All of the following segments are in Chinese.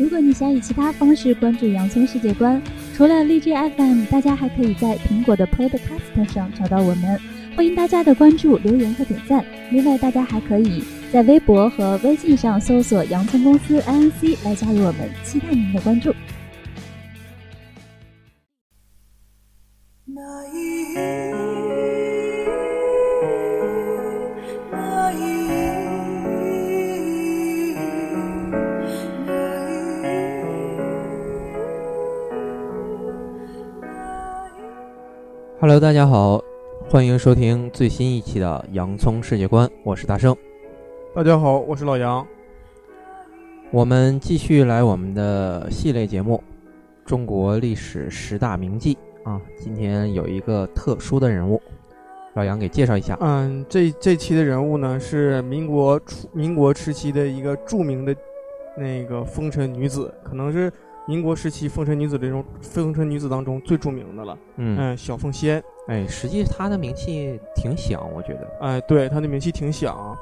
如果你想以其他方式关注洋葱世界观，除了荔枝 FM，大家还可以在苹果的 Podcast 上找到我们。欢迎大家的关注、留言和点赞。另外，大家还可以在微博和微信上搜索“洋葱公司 INC” 来加入我们，期待您的关注。Hello，大家好，欢迎收听最新一期的《洋葱世界观》，我是大圣。大家好，我是老杨。我们继续来我们的系列节目《中国历史十大名妓》啊，今天有一个特殊的人物，老杨给介绍一下。嗯，这这期的人物呢是民国初民国时期的一个著名的那个风尘女子，可能是。民国时期风尘女子这种风尘女子当中最著名的了，嗯，小凤仙，哎，实际她的名气挺响，我觉得，哎，对，她的名气挺响，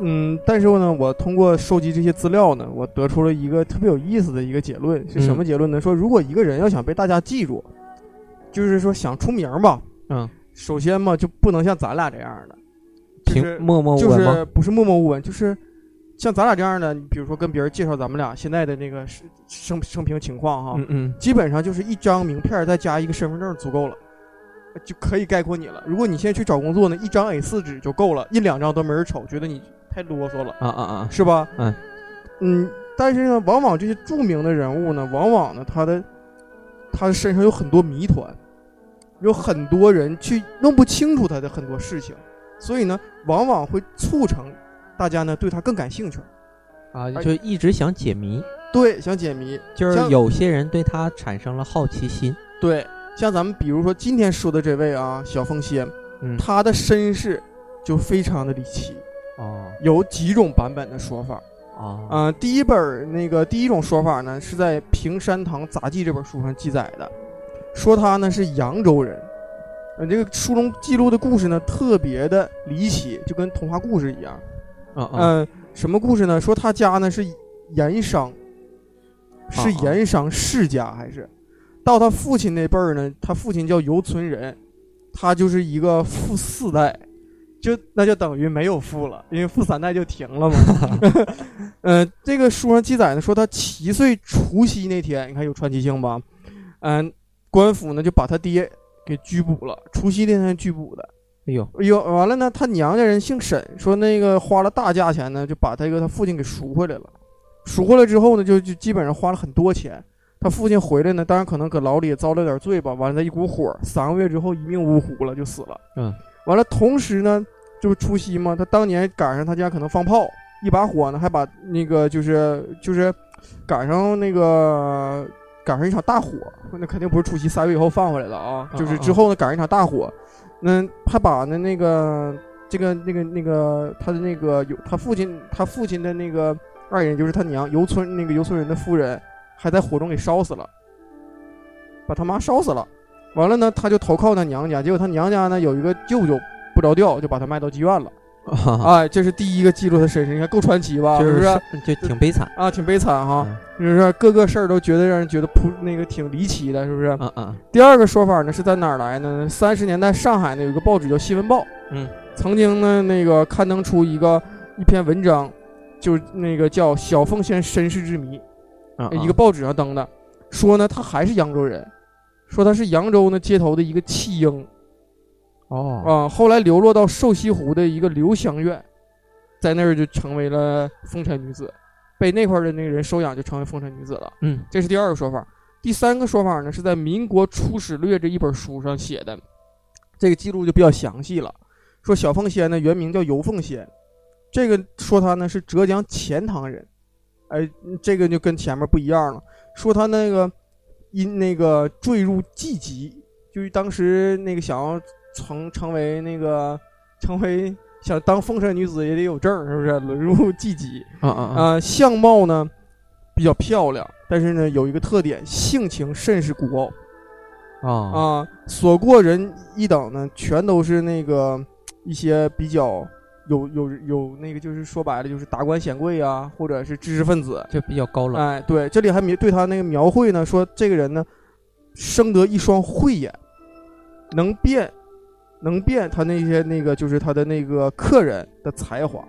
嗯，但是呢，我通过收集这些资料呢，我得出了一个特别有意思的一个结论，是什么结论呢？说如果一个人要想被大家记住，就是说想出名吧，嗯，首先嘛，就不能像咱俩这样的，就是默默无闻就是不是默默无闻，就是。像咱俩这样的，你比如说跟别人介绍咱们俩现在的那个生生平情况哈，嗯嗯，基本上就是一张名片再加一个身份证足够了，就可以概括你了。如果你现在去找工作呢，一张 A 四纸就够了，一两张都没人瞅，觉得你太啰嗦了，啊啊啊，是吧？嗯嗯，但是呢，往往这些著名的人物呢，往往呢，他的他的身上有很多谜团，有很多人去弄不清楚他的很多事情，所以呢，往往会促成。大家呢对他更感兴趣，啊，就一直想解谜，对，想解谜，就是有些人对他产生了好奇心，对，像咱们比如说今天说的这位啊，小凤仙，嗯，他的身世就非常的离奇，哦，有几种版本的说法，啊，嗯，第一本那个第一种说法呢是在《平山堂杂记》这本书上记载的，说他呢是扬州人，呃，这个书中记录的故事呢特别的离奇，就跟童话故事一样。嗯什么故事呢？说他家呢是盐商，是盐商世家，还是到他父亲那辈儿呢？他父亲叫游存仁，他就是一个富四代，就那就等于没有富了，因为富三代就停了嘛。嗯，这个书上记载呢，说他七岁除夕那天，你看有传奇性吧？嗯，官府呢就把他爹给拘捕了，除夕那天拘捕的。哎呦，哎呦，完了呢，他娘家人姓沈，说那个花了大价钱呢，就把他一个他父亲给赎回来了。赎回来之后呢，就就基本上花了很多钱。他父亲回来呢，当然可能搁牢里也遭了点罪吧。完了，一股火，三个月之后一命呜呼了，就死了。嗯，完了，同时呢，就是除夕嘛，他当年赶上他家可能放炮，一把火呢，还把那个就是就是赶上那个赶上一场大火，那肯定不是除夕三月以后放回来的啊，就是之后呢赶上一场大火。那他把那那个这个那个那个他的那个有他父亲他父亲的那个爱人就是他娘游村那个游村人的夫人，还在火中给烧死了，把他妈烧死了。完了呢，他就投靠他娘家，结果他娘家呢有一个舅舅不着调，就把他卖到妓院了。哎，这是第一个记录他身世，你看够传奇吧？是不是？就挺悲惨啊，挺悲惨哈。就是各个事儿都觉得让人觉得扑那个挺离奇的，是不是？嗯嗯。第二个说法呢是在哪儿来呢？三十年代上海呢有一个报纸叫《新闻报》，嗯，曾经呢那个刊登出一个一篇文章，就是那个叫《小凤仙身世之谜》，一个报纸上登的，说呢他还是扬州人，说他是扬州呢街头的一个弃婴。哦啊，后来流落到瘦西湖的一个留香院，在那儿就成为了风尘女子，被那块的那个人收养，就成为风尘女子了。嗯，这是第二个说法。第三个说法呢，是在《民国初始略》这一本书上写的，这个记录就比较详细了。说小凤仙呢原名叫尤凤仙，这个说她呢是浙江钱塘人，哎，这个就跟前面不一样了。说她那个因那个坠入妓籍，就是当时那个想要。成成为那个，成为想当风尘女子也得有证，是不是？沦入妓籍啊啊啊！相貌呢比较漂亮，但是呢有一个特点，性情甚是孤傲啊啊！所过人一等呢，全都是那个一些比较有有有那个就是说白了就是达官显贵啊，或者是知识分子，就比较高冷。哎，对，这里还描对他那个描绘呢，说这个人呢，生得一双慧眼，能辨能辨他那些那个就是他的那个客人的才华。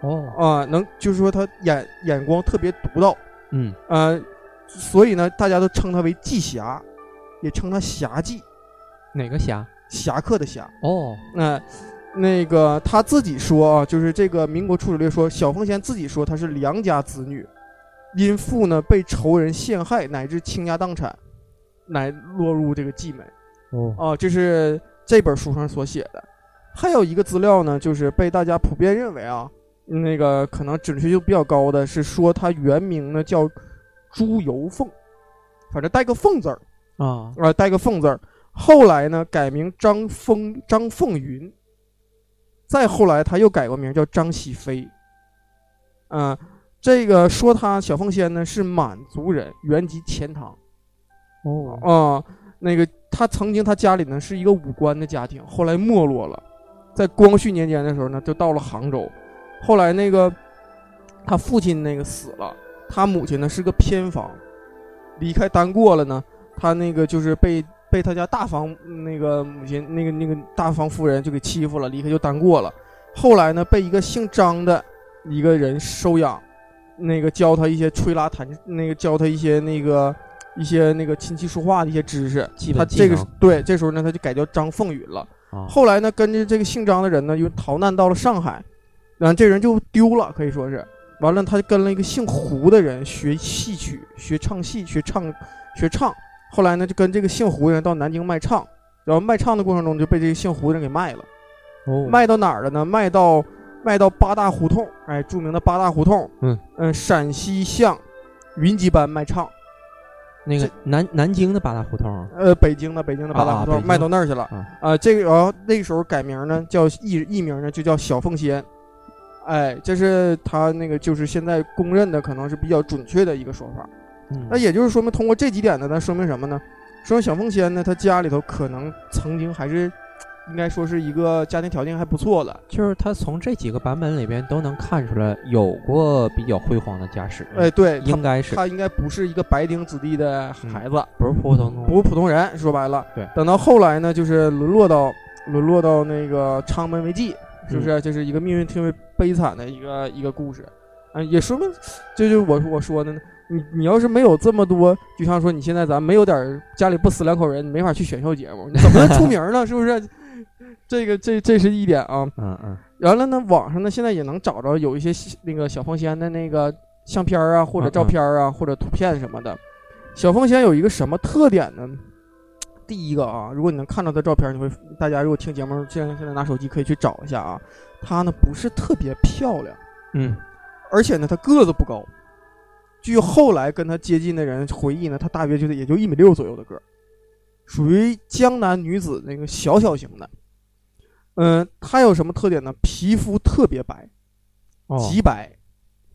哦，啊，能就是说他眼眼光特别独到，嗯，呃，所以呢，大家都称他为季侠，也称他侠妓，哪个侠？侠客的侠。哦，那、那个他自己说啊，就是这个民国初史略说，小凤仙自己说她是良家子女，因父呢被仇人陷害，乃至倾家荡产，乃落入这个妓门。哦，啊，这是这本书上所写的。还有一个资料呢，就是被大家普遍认为啊，那个可能准确度比较高的是说他原名呢叫朱由凤，反正带个凤字儿。啊，啊，带个凤字儿。后来呢，改名张凤张凤云。再后来，他又改过名叫张喜飞。嗯、这个说他小凤仙呢是满族人，原籍钱塘。哦，啊、那个他曾经他家里呢是一个武官的家庭，后来没落了，在光绪年间的时候呢，就到了杭州。后来那个他父亲那个死了，他母亲呢是个偏房，离开单过了呢，他那个就是被被他家大房那个母亲那个那个大房夫人就给欺负了，离开就单过了。后来呢，被一个姓张的一个人收养，那个教他一些吹拉弹，那个教他一些那个一些那个琴棋书画的一些知识。他这个对，这时候呢，他就改叫张凤云了。啊，后来呢，跟着这个姓张的人呢，又逃难到了上海，然后这人就丢了，可以说是。完了，他就跟了一个姓胡的人学戏曲，学唱戏，学唱，学唱。后来呢，就跟这个姓胡的人到南京卖唱，然后卖唱的过程中就被这个姓胡的人给卖了。哦，卖到哪儿了呢？卖到卖到八大胡同，哎，著名的八大胡同。嗯嗯，陕西巷云集班卖唱，那个南南京的八大胡同啊呃，北京的北京的八大胡同、啊卖到那儿去了。啊，啊，这个然后那个时候改名呢，叫艺艺名呢就叫小凤仙，哎，这是他那个就是现在公认的可能是比较准确的一个说法。嗯那也就是说明通过这几点呢，那说明什么呢？说明小凤仙呢，他家里头可能曾经还是应该说是一个家庭条件还不错的，就是他从这几个版本里边都能看出来有过比较辉煌的家世，哎，对，应该是他应该不是一个白丁子弟的孩子，不是普普通通，不是普通人。说白了，对等到后来呢，就是沦落到沦落到那个昌门为妓，是不嗯是？就是一个命运特别悲惨的一个一个故事。嗯，也说明，这就是我我说的呢。你你要是没有这么多，就像说你现在咱没有点家里不死两口人，你没法去选秀节目，你怎么能出名呢？是不是？这个这这是一点啊。嗯嗯完了呢，网上呢现在也能找着有一些那个小凤仙的那个相片儿啊，或者照片儿啊，或者图片什么的。小凤仙有一个什么特点呢？第一个啊，如果你能看到她照片，你会大家如果听节目，现在现在拿手机可以去找一下啊。她呢不是特别漂亮，嗯，而且呢她个子不高。据后来跟她接近的人回忆呢，她大约就是也就一米六左右的个儿，属于江南女子那个小小型的。嗯，她有什么特点呢？皮肤特别白，哦，极白，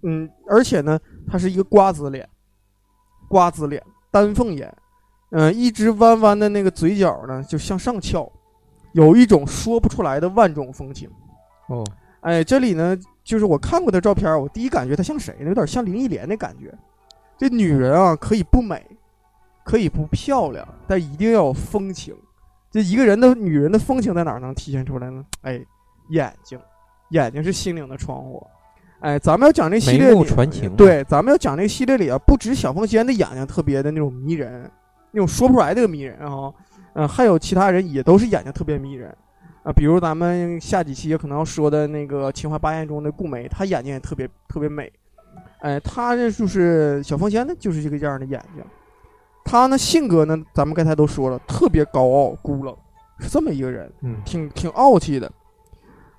嗯，而且呢，她是一个瓜子脸，瓜子脸，丹凤眼，嗯、一直弯弯的那个嘴角呢，就向上翘，有一种说不出来的万种风情。哦，哎，这里呢，就是我看过的照片，我第一感觉她像谁呢？有点像林忆莲的感觉。这女人啊，可以不美，可以不漂亮，但一定要有风情。这一个人的女人的风情在哪儿能体现出来呢？哎，眼睛，眼睛是心灵的窗户。哎，咱们要讲这系列里，传情，对，咱们要讲这个系列里啊，不止小凤仙的眼睛特别的那种迷人，那种说不出来的迷人啊，嗯、还有其他人也都是眼睛特别迷人啊，比如咱们下几期可能要说的那个《秦淮八艳》中的顾眉，她眼睛也特别特别美，哎，她这就是小凤仙呢就是这个样的眼睛，她呢性格呢，咱们刚才都说了，特别高傲孤冷，是这么一个人，嗯，挺挺傲气的。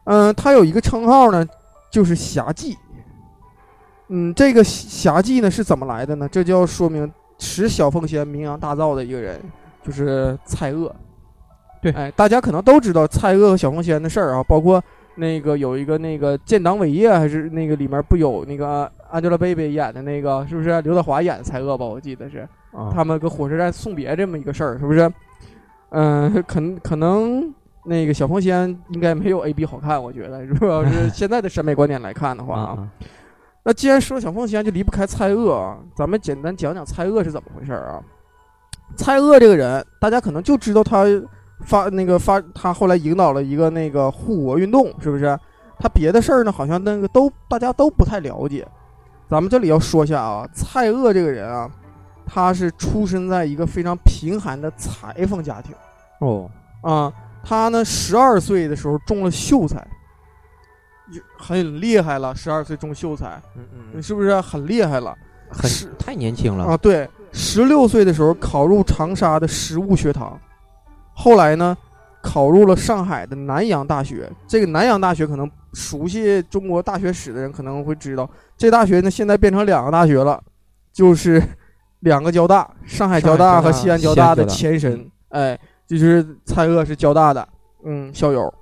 嗯、他有一个称号呢，就是侠妓。嗯，这个侠妓呢是怎么来的呢？这就要说明使小凤仙名扬大噪的一个人，就是蔡锷。对哎，大家可能都知道蔡锷和小凤仙的事儿啊，包括那个有一个那个建党伟业，还是那个里面不有那个 Angelababy 演的那个，是不是刘德华演的蔡锷吧？我记得是。啊，他们搁火车站送别这么一个事儿，是不是？嗯、可能可能那个小凤仙应该没有 A B 好看，我觉得，如果要是现在的审美观点来看的话啊，啊，那既然说小凤仙，就离不开蔡锷啊。咱们简单讲讲蔡锷是怎么回事儿啊？蔡锷这个人，大家可能就知道他发那个发，他后来引导了一个那个护国运动，是不是？他别的事儿呢，好像那个都大家都不太了解。咱们这里要说一下啊，蔡锷这个人啊，他是出生在一个非常贫寒的裁缝家庭哦，啊。他呢，十二岁的时候中了秀才，很厉害了。十二岁中秀才，嗯嗯，是不是很厉害了？很是太年轻了啊，对，十六岁的时候考入长沙的实物学堂，后来呢，考入了上海的南洋大学。这个南洋大学可能熟悉中国大学史的人可能会知道，这大学呢现在变成两个大学了，就是两个交大，上海交大和西安交大的前身。哎，就是蔡锷是交大的，嗯，校友。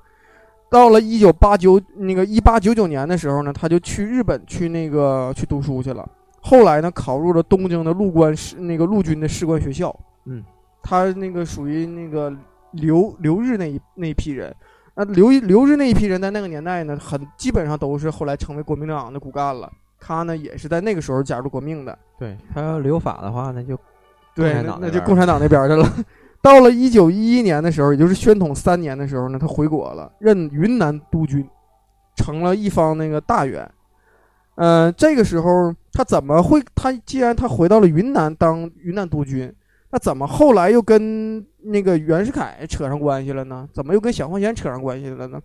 到了一九八九那个一八九九年的时候呢，他就去日本去那个去读书去了。后来呢，考入了东京的陆官士那个陆军的士官学校。嗯，他那个属于那个留留日那一那一批人。那留留日那一批人在那个年代呢，很基本上都是后来成为国民党的骨干了。他呢，也是在那个时候加入国命的。对他要留法的话，那就对，共产那就共产党那边儿去了。到了一九一一年的时候，也就是宣统三年的时候呢，他回国了，任云南督军，成了一方那个大员。呃，这个时候他怎么会？他既然他回到了云南当云南督军，那怎么后来又跟那个袁世凯扯上关系了呢？怎么又跟小凤仙扯上关系了呢？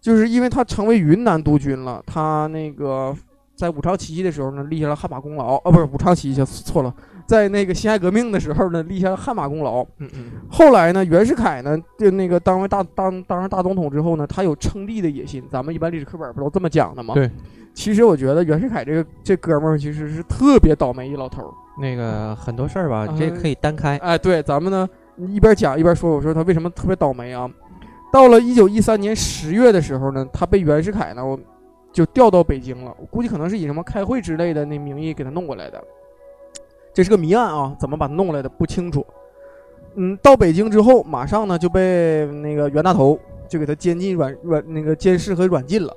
就是因为他成为云南督军了，他那个在武昌起义的时候呢，立下了汗马功劳。啊，不是武昌起义，错了。在那个辛亥革命的时候呢，立下了汗马功劳。嗯嗯后来呢，袁世凯呢，就那个当为大当当上大总统之后呢，他有称帝的野心。咱们一般历史课本不都这么讲的吗？对。其实我觉得袁世凯这个这哥们儿其实是特别倒霉一老头儿。那个很多事儿吧，这可以单开。哎，对，咱们呢一边讲一边说，我说他为什么特别倒霉啊？到了一九一三年十月的时候呢，他被袁世凯呢就调到北京了。我估计可能是以什么开会之类的那名义给他弄过来的。这是个谜案啊，怎么把他弄来的不清楚。嗯，到北京之后，马上呢就被那个袁大头就给他监禁软软那个监视和软禁了。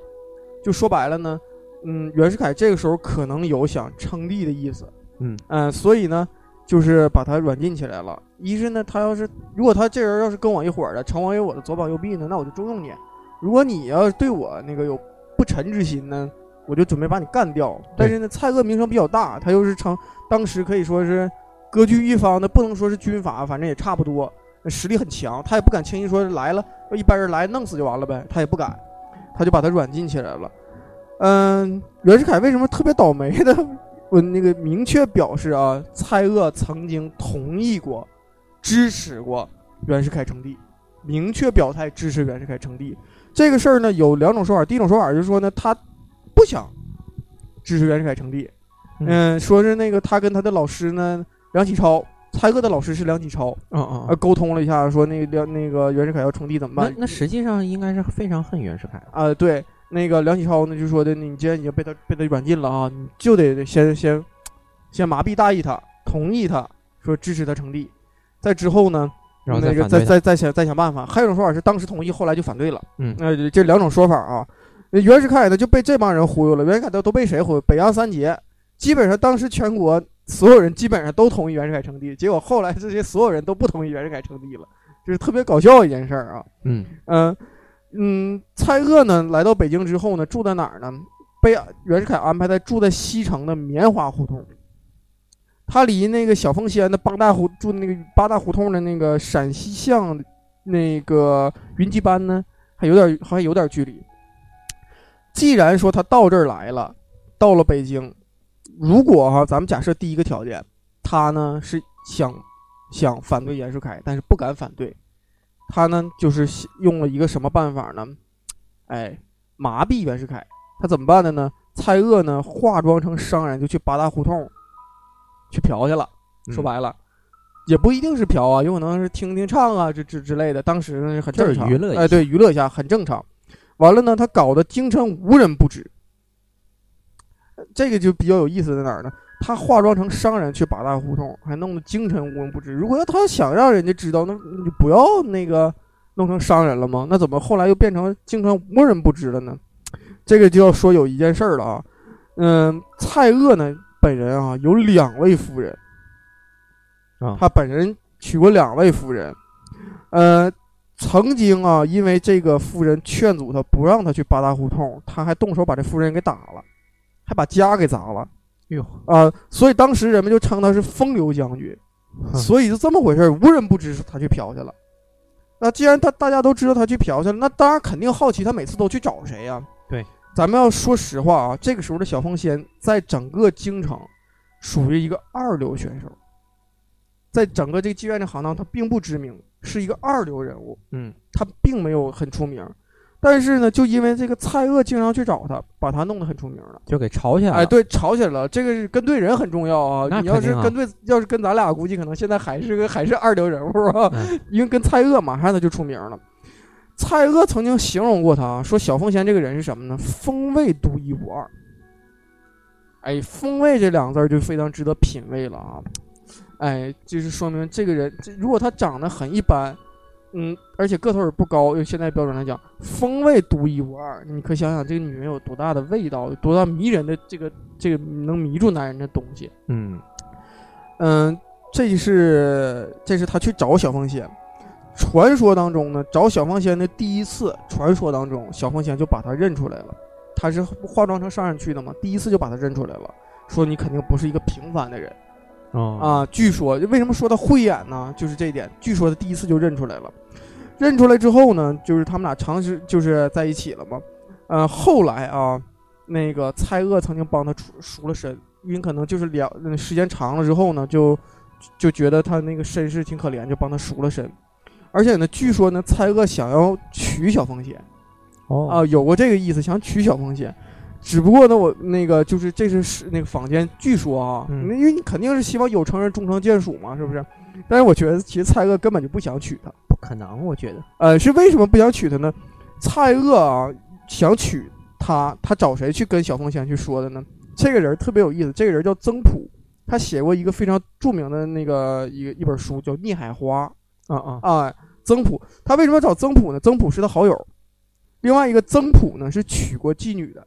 就说白了呢，嗯，袁世凯这个时候可能有想称帝的意思。嗯嗯，所以呢，就是把他软禁起来了。一是呢，他要是如果他这人要是跟我一伙儿的，成为我的左膀右臂呢，那我就重用你；如果你要是对我那个有不臣之心呢，我就准备把你干掉。但是呢，蔡锷名声比较大，他又是成当时可以说是割据一方的，不能说是军阀，反正也差不多，实力很强。他也不敢轻易说来了，一般人来弄死就完了呗，他也不敢，他就把他软禁起来了。嗯，袁世凯为什么特别倒霉的？我那个明确表示啊，蔡锷曾经同意过、支持过袁世凯称帝，明确表态支持袁世凯称帝。这个事儿呢，有两种说法。第一种说法就是说呢，他不想支持袁世凯称帝，嗯，说是那个他跟他的老师呢，梁启超，蔡锷的老师是梁启超，嗯嗯呃，沟通了一下，说那个梁那个袁世凯要称帝怎么办？那那实际上应该是非常恨袁世凯的。啊、对，那个梁启超呢就说的，你既然已经被他被他软禁了啊，你就得先先先麻痹大意他，同意他说支持他称帝，在之后呢，然后再那个再再再想再想办法。还有一种说法是当时同意，后来就反对了。嗯那、这两种说法啊，袁世凯呢就被这帮人忽悠了。袁世凯都都被谁忽悠？北洋三杰，基本上当时全国所有人基本上都同意袁世凯称帝，结果后来这些所有人都不同意袁世凯称帝了，就是特别搞笑一件事儿啊。嗯嗯嗯，蔡锷呢来到北京之后呢，住在哪儿呢？被袁世凯安排在住在西城的棉花胡同。他离那个小凤仙的八大胡住那个八大胡同的那个陕西巷那个云集班呢，还有点还有点距离。既然说他到这儿来了，到了北京，如果哈，咱们假设第一个条件，他呢是想想反对袁世凯，但是不敢反对，他呢就是用了一个什么办法呢？哎，麻痹袁世凯。他怎么办的呢？蔡锷呢化妆成商人，就去八大胡同去嫖去了。说白了，也不一定是嫖啊，有可能是听听唱啊，这这之类的。当时很正常，娱乐哎，对，娱乐一下很正常。完了呢，他搞得京城无人不知。这个就比较有意思在哪儿呢？他化妆成商人去八大胡同，还弄得京城无人不知。如果要他想让人家知道，那你就不要那个弄成商人了吗？那怎么后来又变成京城无人不知了呢？这个就要说有一件事儿了啊，嗯，蔡锷呢本人啊有两位夫人，啊。他本人娶过两位夫人，呃，曾经啊因为这个夫人劝阻他不让他去八大胡同，他还动手把这夫人给打了，还把家给砸了。哟，啊、所以当时人们就称他是风流将军，所以就这么回事儿，无人不知他去嫖去了。那既然他大家都知道他去嫖去了，那当然肯定好奇他每次都去找谁呀、对，咱们要说实话啊，这个时候的小凤仙在整个京城属于一个二流选手，在整个这个妓院的行当，他并不知名，是一个二流人物，嗯他并没有很出名。但是呢，就因为这个蔡锷经常去找他，把他弄得很出名了。就给吵起来了。哎，对，吵起来了，这个是跟对人很重要啊。你要是跟对，要是跟咱俩，估计可能现在还是个还是二流人物啊，嗯因为跟蔡锷马上他就出名了。蔡锷曾经形容过他，说小凤仙这个人是什么呢？风味独一无二。哎，风味这两个字儿就非常值得品味了啊！哎，就是说明这个人，这如果他长得很一般，嗯，而且个头也不高，用现在标准来讲，风味独一无二。你可想想，这个女人有多大的味道，有多大迷人的这个这个能迷住男人的东西。嗯嗯，这是这是他去找小凤仙。传说当中呢，找小凤仙的第一次，传说当中小凤仙就把他认出来了。他是化妆成商人去的嘛，第一次就把他认出来了，说你肯定不是一个平凡的人哦啊。据说为什么说他慧眼呢？就是这一点。据说他第一次就认出来了，认出来之后呢，就是他们俩长时就是在一起了嘛。呃，后来啊，那个蔡锷曾经帮他赎赎了身，因为可能就是两嗯时间长了之后呢，就就觉得他那个身世挺可怜，就帮他赎了身。而且呢，据说呢，蔡锷想要娶小凤仙哦啊，有过这个意思，想娶小凤仙。只不过呢，我那个就是这是是那个坊间据说啊，嗯那因为你肯定是希望有成人终成眷属嘛，是不是？但是我觉得其实蔡锷根本就不想娶她。不可能，我觉得。呃，是为什么不想娶她呢？蔡锷啊，想娶她，他找谁去跟小凤仙去说的呢？这个人特别有意思，这个人叫曾朴，他写过一个非常著名的那个一个一本书，叫《孽海花》。啊啊啊，曾朴，他为什么找曾朴呢？曾朴是他好友，另外一个曾朴呢是娶过妓女的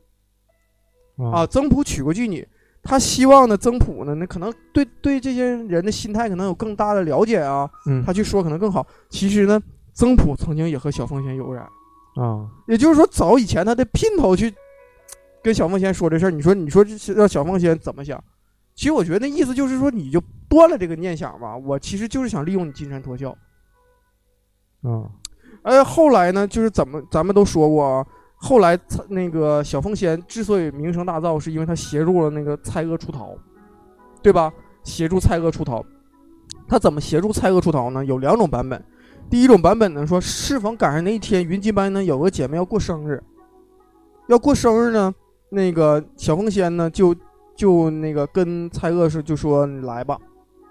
啊，曾朴娶过妓女，他希望呢曾朴呢，那可能对对这些人的心态可能有更大的了解啊，嗯他去说可能更好。其实呢，曾朴曾经也和小凤仙有染，啊也就是说早以前他的姘头去跟小凤仙说这事儿，你说你说这让小凤仙怎么想？其实我觉得那意思就是说，你就断了这个念想吧。我其实就是想利用你金蝉脱壳。啊呃，后来呢，就是怎么咱们都说过啊，后来那个小凤仙之所以名声大噪，是因为他协助了那个蔡锷出逃，对吧？协助蔡锷出逃，他怎么协助蔡锷出逃呢？有两种版本。第一种版本呢，说适逢赶上那一天，云集班呢有个姐妹要过生日，要过生日呢，那个小凤仙呢就就那个跟蔡锷是就说你来吧，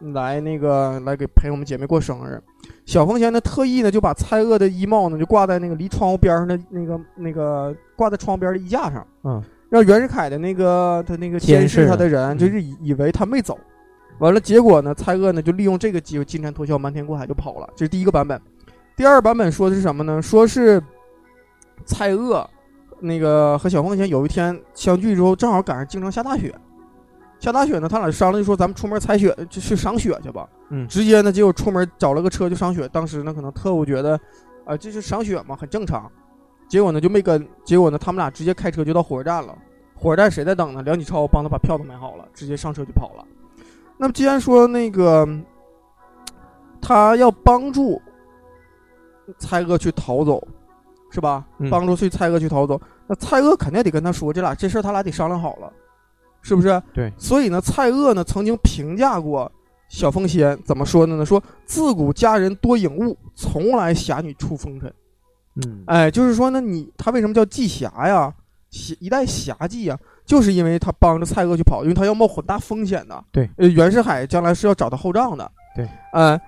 你来那个来给陪我们姐妹过生日。小凤仙呢，特意呢就把蔡锷的衣帽呢就挂在那个离窗户边上的那个那个挂在窗户边的衣架上，嗯，让袁世凯的那个他那个监监视视他的人嗯就是以以为他没走，完了结果呢，蔡锷呢就利用这个机会金蝉脱壳，瞒天过海就跑了。这是第一个版本。第二个版本说的是什么呢？说是蔡锷那个和小凤仙有一天相聚之后，正好赶上京城下大雪。下大雪呢，他俩商量就说咱们出门采雪，就去赏雪去吧。嗯直接呢，结果出门找了个车就赏雪。当时呢，可能特务觉得，啊、这是赏雪嘛，很正常。结果呢就没跟，结果呢他们俩直接开车就到火车站了。火车站谁在等呢？梁启超帮他把票都买好了，直接上车就跑了。那么既然说那个他要帮助蔡锷去逃走，是吧？嗯帮助去蔡锷去逃走，那蔡锷肯定得跟他说，这俩这事儿他俩得商量好了，是不是？对。所以呢，蔡锷呢曾经评价过小凤仙，怎么说的呢？说自古佳人多颖悟，从来侠女出风尘。嗯哎，就是说呢，你他为什么叫季侠呀？侠一代侠妓呀，就是因为他帮着蔡锷去跑，因为他要冒很大风险的。对，呃，袁世凯将来是要找他后账的。对，呃，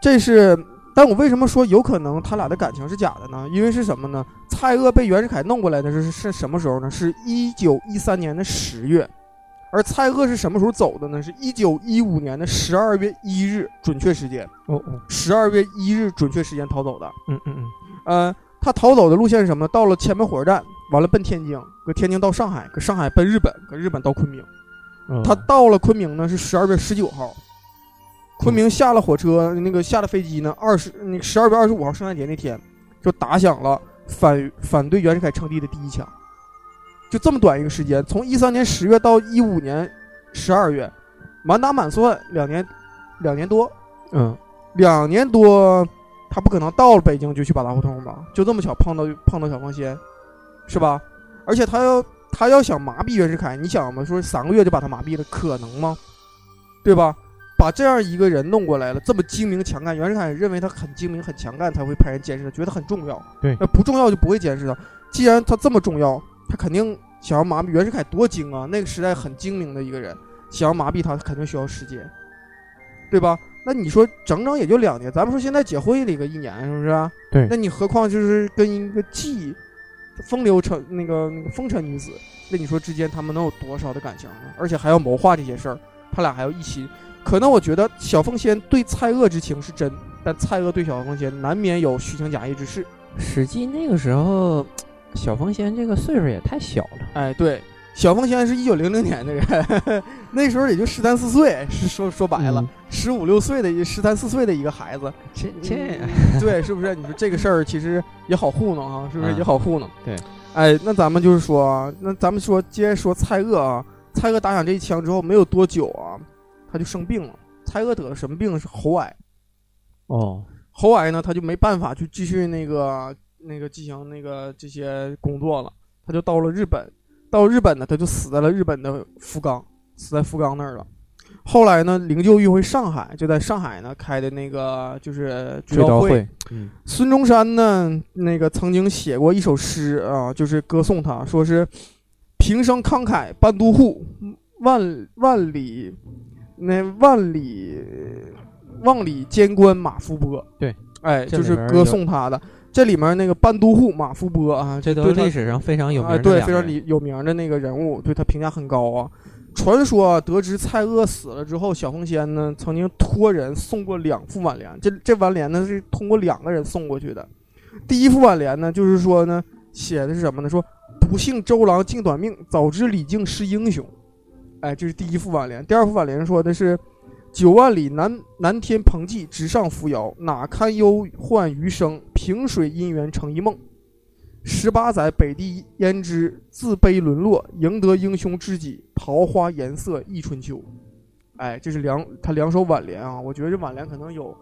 这是，但我为什么说有可能他俩的感情是假的呢？因为是什么呢？蔡锷被袁世凯弄过来的是是什么时候呢？是一九一三年的十月，而蔡锷是什么时候走的呢？是一九一五年的十二月一日，准确时间，哦哦十二月一日准确时间逃走的。嗯嗯嗯呃，他逃走的路线是什么呢？到了前门火车站，完了奔天津，搁天津到上海，搁上海奔日本，搁日本到昆明。嗯他到了昆明呢是十二月十九号，昆明下了火车，那个下了飞机呢，二十那个十二月二十五号圣诞节那天就打响了反反对袁世凯称帝的第一枪，就这么短一个时间，从一三年十月到一五年十二月，满打满算两年两年多，嗯两年多，他不可能到了北京就去八大胡同吧？就这么巧碰到碰到小凤仙，是吧？而且他要他要想麻痹袁世凯，你想嘛，说三个月就把他麻痹了，可能吗？对吧？把这样一个人弄过来了，这么精明强干，袁世凯认为他很精明很强干，才会派人监视他，觉得很重要。对那不重要就不会监视他。既然他这么重要，他肯定想要麻痹袁世凯多精啊！那个时代很精明的一个人，想要麻痹他，肯定需要时间，对吧？那你说整整也就两年，咱们说现在结婚了一个一年，是不是啊？对那你何况就是跟一个既风流成那个那个风尘女子，那你说之间他们能有多少的感情呢？而且还要谋划这些事儿，他俩还要一起。可能我觉得小凤仙对蔡锷之情是真，但蔡锷对小凤仙难免有虚情假意之事。实际那个时候，小凤仙这个岁数也太小了。哎，对，小凤仙是一九零零年的人，那时候也就十三四岁，是说说白了嗯，十五六岁的十三四岁的一个孩子，这这 嗯对，是不是？你说这个事儿其实也好糊弄啊，是不是嗯也好糊弄？对，哎，那咱们就是说啊，那咱们说，接着说蔡锷啊，蔡锷打响这一枪之后没有多久啊，他就生病了。蔡锷得了什么病？是喉癌。哦，喉癌呢，他就没办法去继续那个那个进行那个这些工作了，他就到了日本。到日本呢，他就死在了日本的福冈，死在福冈那儿了。后来呢，灵柩运回上海，就在上海呢开的那个就是追悼会。会，嗯孙中山呢，那个曾经写过一首诗啊，就是歌颂他，说是平生慷慨半都护，万万里那万里万里监关马夫波。对，哎，就是歌颂他的。这里面那个班都护马夫波啊，这都是历史上非常有名啊，的对，非常有名的那个人物，对他评价很高啊。传说啊得知蔡锷死了之后，小凤仙呢曾经托人送过两副挽联，这这挽联呢是通过两个人送过去的。第一副挽联呢，就是说呢写的是什么呢？说不幸周郎竟短命，早知李靖是英雄。哎，这是第一副挽联。第二副挽联说的是九万里南南天蓬寂，直上扶摇，哪堪忧患余生？萍水姻缘成一梦。十八载北地胭脂，自卑沦落，赢得英雄知己，桃花颜色忆春秋。哎，这是两他两首挽联啊，我觉得这挽联可能有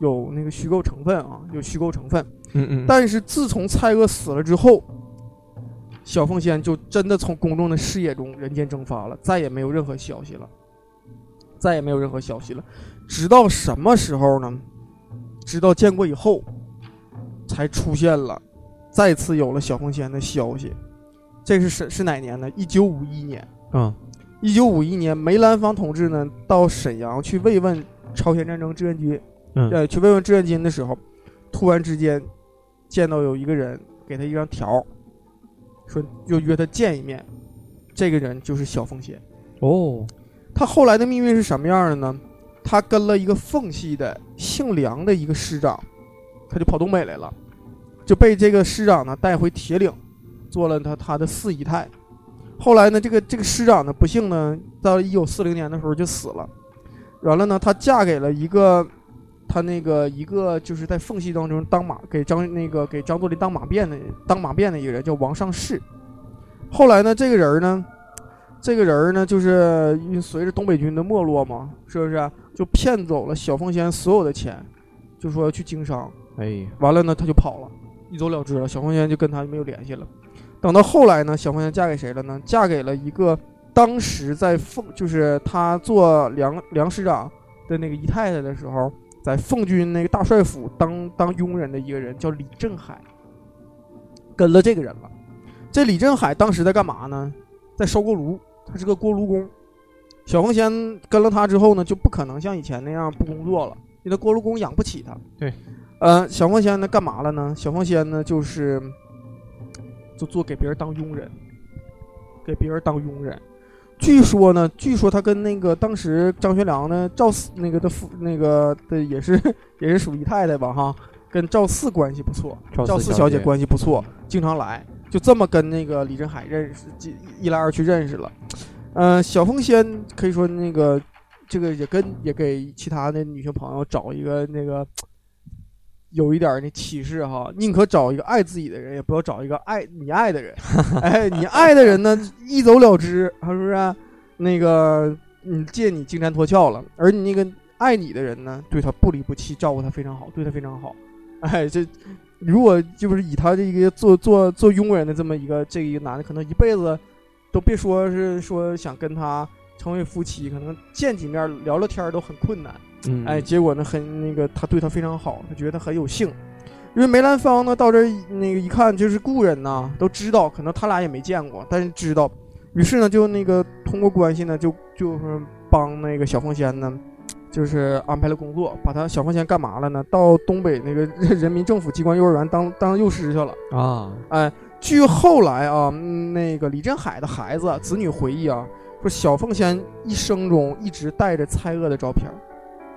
有那个虚构成分啊，有虚构成分。嗯嗯，但是自从蔡锷死了之后，小凤仙就真的从公众的视野中人间蒸发了，再也没有任何消息了，再也没有任何消息了。直到什么时候呢？直到建国以后，才出现了，再次有了小凤仙的消息。这是是是哪年呢？一九五一年。嗯一九五一年，梅兰芳同志呢到沈阳去慰问朝鲜战争志愿军，嗯呃，去慰问志愿军的时候，突然之间见到有一个人给他一张条，说就约他见一面。这个人就是小凤仙。哦，他后来的命运是什么样的呢？他跟了一个奉系的姓梁的一个师长，他就跑东北来了，就被这个师长呢带回铁岭，做了他他的四姨太。后来呢，这个这个师长呢，不幸呢，到了一九四零年的时候就死了。完了呢，她嫁给了一个，她那个一个就是在奉系当中当马给张那个给张作霖当马便的当马便的一个人，叫王尚世。后来呢，这个人呢，这个人呢，就是随着东北军的没落嘛，是不是就骗走了小凤仙所有的钱，就说要去经商。哎，完了呢，他就跑了，一走了之了。小凤仙就跟他没有联系了。等到后来呢，小凤仙嫁给谁了呢？嫁给了一个当时在奉，就是他做梁梁师长的那个姨太太的时候，在奉军那个大帅府当当佣人的一个人，叫李振海，跟了这个人了。这李振海当时在干嘛呢？在烧锅炉，他是个锅炉工。小凤仙跟了他之后呢，就不可能像以前那样不工作了，因为锅炉工养不起他。对。呃，小凤仙呢干嘛了呢？小凤仙呢就是就做给别人当佣人，给别人当佣人。据说呢，据说他跟那个当时张学良呢赵四那个的父那个的也是也是属姨太太吧哈，跟赵四关系不错，赵四小姐关系不错，经常来，就这么跟那个李振海认识，一一来二去认识了。嗯、小凤仙可以说那个这个也跟也给其他的女性朋友找一个那个有一点儿那启示哈，宁可找一个爱自己的人，也不要找一个爱你爱的人。哎，你爱的人呢，一走了之，是不是？那个你借你金蝉脱壳了，而你那个爱你的人呢，对他不离不弃，照顾他非常好，对他非常好。哎，这如果就是以他这个做做做佣人的这么一个这一个男的，可能一辈子都别说是说想跟他成为夫妻，可能见几面聊聊天都很困难。嗯，哎，结果呢，很那个他对他非常好，他觉得他很有幸。因为梅兰芳呢到这儿那个一看就是故人呐，都知道，可能他俩也没见过，但是知道，于是呢就那个通过关系呢就就是帮那个小凤仙呢，就是安排了工作，把他小凤仙干嘛了呢？到东北那个人民政府机关幼儿园当当幼师去了。啊，哎，据后来啊，嗯那个李振海的孩子子女回忆啊，说小凤仙一生中一直带着蔡锷的照片儿。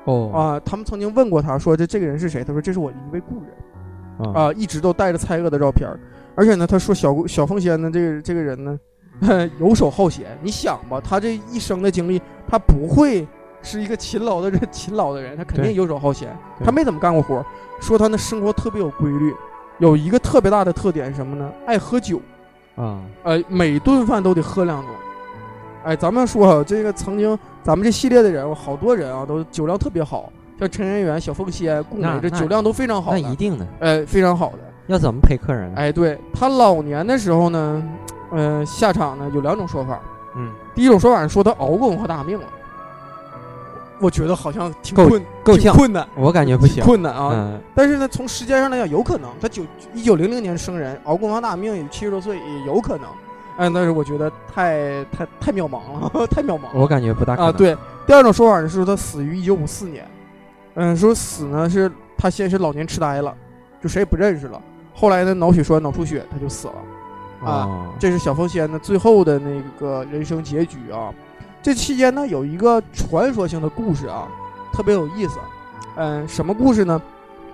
哦啊，他们曾经问过他说这这个人是谁？他说这是我的一位故人啊啊，一直都带着蔡锷的照片儿，而且呢，他说小小凤仙呢，这个这个人呢，游手好闲。你想吧，他这一生的经历，他不会是一个勤劳的人，勤劳的人，他肯定游手好闲。他没怎么干过活儿，说他那生活特别有规律，有一个特别大的特点是什么呢？爱喝酒，啊，呃，每顿饭都得喝两盅。哎，咱们说啊，这个曾经咱们这系列的人，好多人啊，都酒量特别好，像陈圆圆、小凤仙、顾美，这酒量都非常好的，那一定的，哎，非常好的。要怎么陪客人呢？哎，对他老年的时候呢，嗯、下场呢有两种说法。嗯，第一种说法是说他熬过文化大革命了，我觉得好像挺困，够呛，挺困难，我感觉不行。困难啊。嗯，但是呢，从时间上来讲，有可能他九一九零零年生人，熬过王大命也七十多岁也有可能。哎，但是我觉得太太太渺茫了，太渺茫了。我感觉不大可啊，对。第二种说法呢是说他死于一九五四年，嗯，说死呢是他先是老年痴呆了，就谁也不认识了。后来呢脑血栓、脑出血，他就死了。啊哦，这是小凤仙的最后的那个人生结局啊。这期间呢有一个传说性的故事啊，特别有意思。嗯，什么故事呢？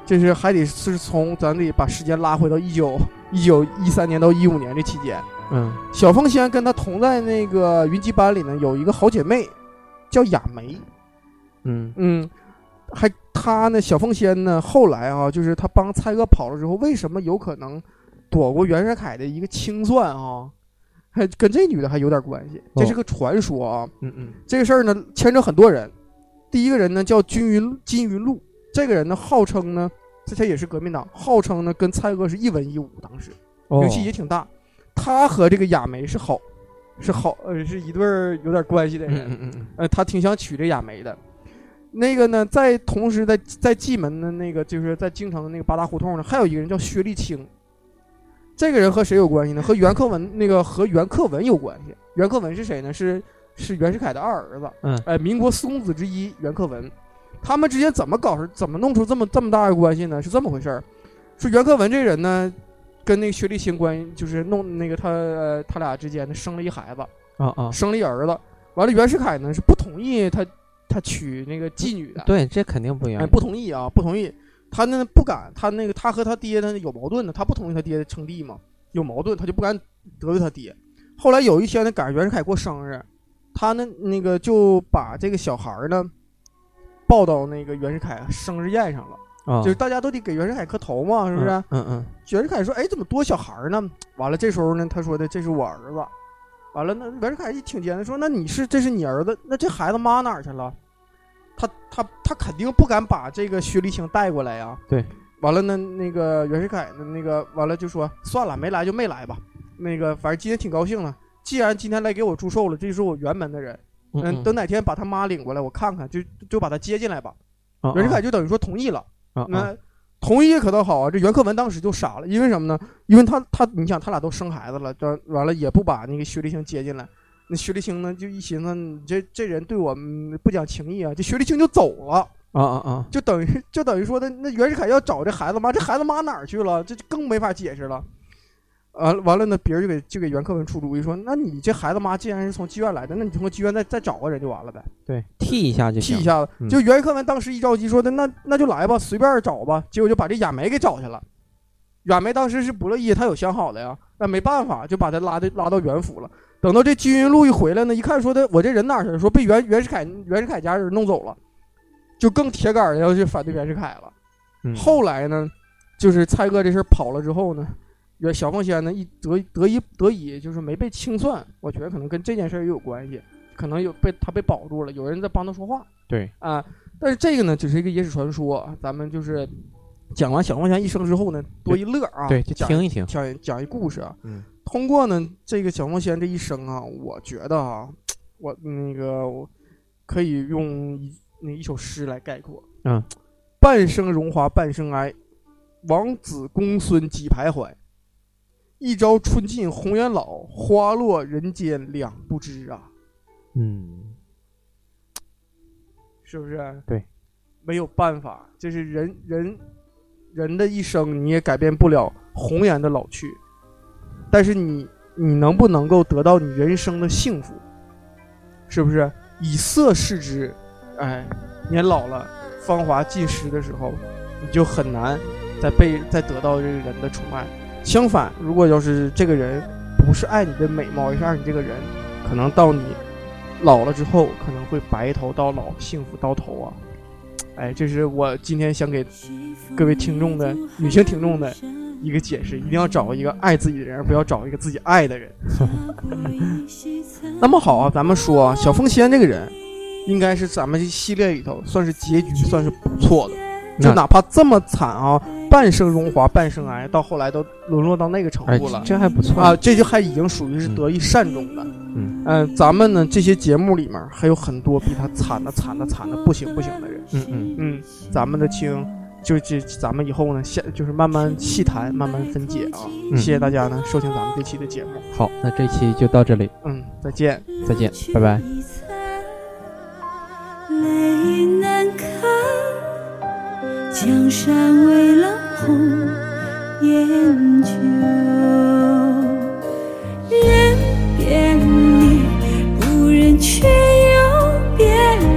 这是还得是从咱得把时间拉回到一九一九一三年到一五年这期间。嗯小凤仙跟她同在那个云集班里呢，有一个好姐妹叫雅梅。嗯嗯，还她呢，小凤仙呢，后来啊，就是她帮蔡锷跑了之后，为什么有可能躲过袁世凯的一个清算啊？还跟这女的还有点关系，这是个传说啊。嗯嗯这个事儿呢，牵扯很多人。第一个人呢叫金云金云路，这个人呢号称呢，这他也是革命党，号称呢跟蔡锷是一文一武，当时哦名气也挺大。他和这个雅梅是好，是好，呃，是一对儿有点关系的人。嗯嗯嗯呃，他挺想娶这雅梅的。那个呢，在同时在在蓟门的那个，就是在京城的那个八大胡同呢，还有一个人叫薛立清。这个人和谁有关系呢？和袁克文那个和袁克文有关系。袁克文是谁呢？是是袁世凯的二儿子，嗯哎，民国四公子之一袁克文。他们之间怎么搞出怎么弄出这么这么大的关系呢？是这么回事儿，说袁克文这人呢，跟那个薛立清关系就是弄那个他呃他俩之间呢生了一孩子，啊啊，生了一儿子。完了，袁世凯呢是不同意他他娶那个妓女的，对，这肯定不一哎，样。不同意啊，不同意。他呢不敢，他那个他和他爹呢有矛盾呢，他不同意他爹称帝嘛，有矛盾，他就不敢得罪他爹。后来有一天呢，赶上袁世凯过生日，他呢那个就把这个小孩儿呢抱到那个袁世凯生日宴上了，啊，就是大家都得给袁世凯磕头嘛，是不是？嗯嗯嗯袁世凯说：“哎，怎么多小孩儿呢？”完了，这时候呢，他说的这是我儿子。完了，那袁世凯一挺尖的说：“那你是这是你儿子？那这孩子妈哪儿去了？”他他他肯定不敢把这个薛立清带过来呀。对。完了呢，那个袁世凯呢，那个完了就说：“算了，没来就没来吧。那个反正今天挺高兴的，既然今天来给我祝寿了，这就是我辕门的人。嗯嗯，等哪天把他妈领过来，我看看，就就把他接进来吧。”嗯，袁世凯就等于说同意了。啊啊那同意可倒好啊，这袁克文当时就傻了，因为什么呢？因为他他你想他俩都生孩子了，这完了也不把那个薛立清接进来，那薛立清呢就一寻思，你这这人对我们不讲情义啊，这薛立清就走了，啊啊啊，就等于就等于说的那袁世凯要找这孩子妈，这孩子妈哪儿去了？这就更没法解释了。完、完了呢，别人就给就给袁克文出主意说，那你这孩子妈既然是从妓院来的，那你从妓院再再找个人就完了呗，对，替一下就行。替一下子。嗯就袁克文当时一着急说的，那那就来吧，随便找吧。结果就把这亚梅给找去了。亚梅当时是不乐意，她有想好的呀，那没办法，就把他拉的拉到袁府了。等到这金云路一回来呢，一看说的我这人哪去了？说被袁袁世凯袁世凯家人弄走了，就更铁杆的要去反对袁世凯了。嗯后来呢，就是蔡锷这事儿跑了之后呢，袁小凤仙呢一得得以得以就是没被清算，我觉得可能跟这件事儿也有关系，可能有被他被保住了，有人在帮他说话对，啊。但是这个呢，只是一个野史传说，啊咱们就是讲完小凤仙一生之后呢，多一乐啊，对，就讲听一听。讲讲一故事啊。嗯通过呢这个小魔仙这一生啊，我觉得啊，我那个我可以用一那一首诗来概括。嗯，半生荣华半生哀，王子公孙几徘徊。一朝春尽红颜老，花落人间两不知啊！嗯，是不是？对，没有办法，就是人人人的一生，你也改变不了红颜的老去，但是你你能不能够得到你人生的幸福？是不是？以色视之，哎，年老了，芳华尽失的时候，你就很难再被再得到这个人的宠爱。相反，如果要是这个人不是爱你的美貌，而是爱你这个人，可能到你老了之后，可能会白头到老，幸福到头啊！哎，这是我今天想给各位听众的女性听众的一个解释：一定要找一个爱自己的人，而不要找一个自己爱的人。那么好啊，咱们说啊，小凤仙这个人，应该是咱们这系列里头算是结局算是不错的，就哪怕这么惨啊，半生荣华半生哀，到后来都沦落到那个程哎度了，这还不错啊，。这就还已经属于是得以善终的。嗯嗯、咱们呢这些节目里面还有很多比他惨的惨的惨的不行不行的人。嗯嗯，嗯，咱们的亲，就这咱们以后呢，下就是慢慢细谈，慢慢分解啊。嗯谢谢大家呢收听咱们这期的节目。好，那这期就到这里，嗯，再见。再见，拜拜。泪难干，江山未老红颜旧。人别离，不忍却又别离。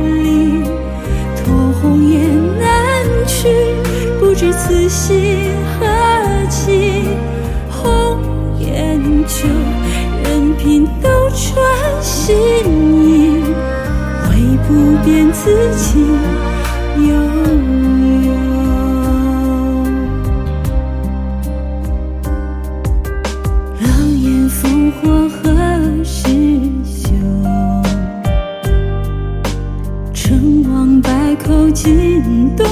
任凭斗转星移。唯不变自己悠悠。狼烟烽火何时休？成王败寇尽东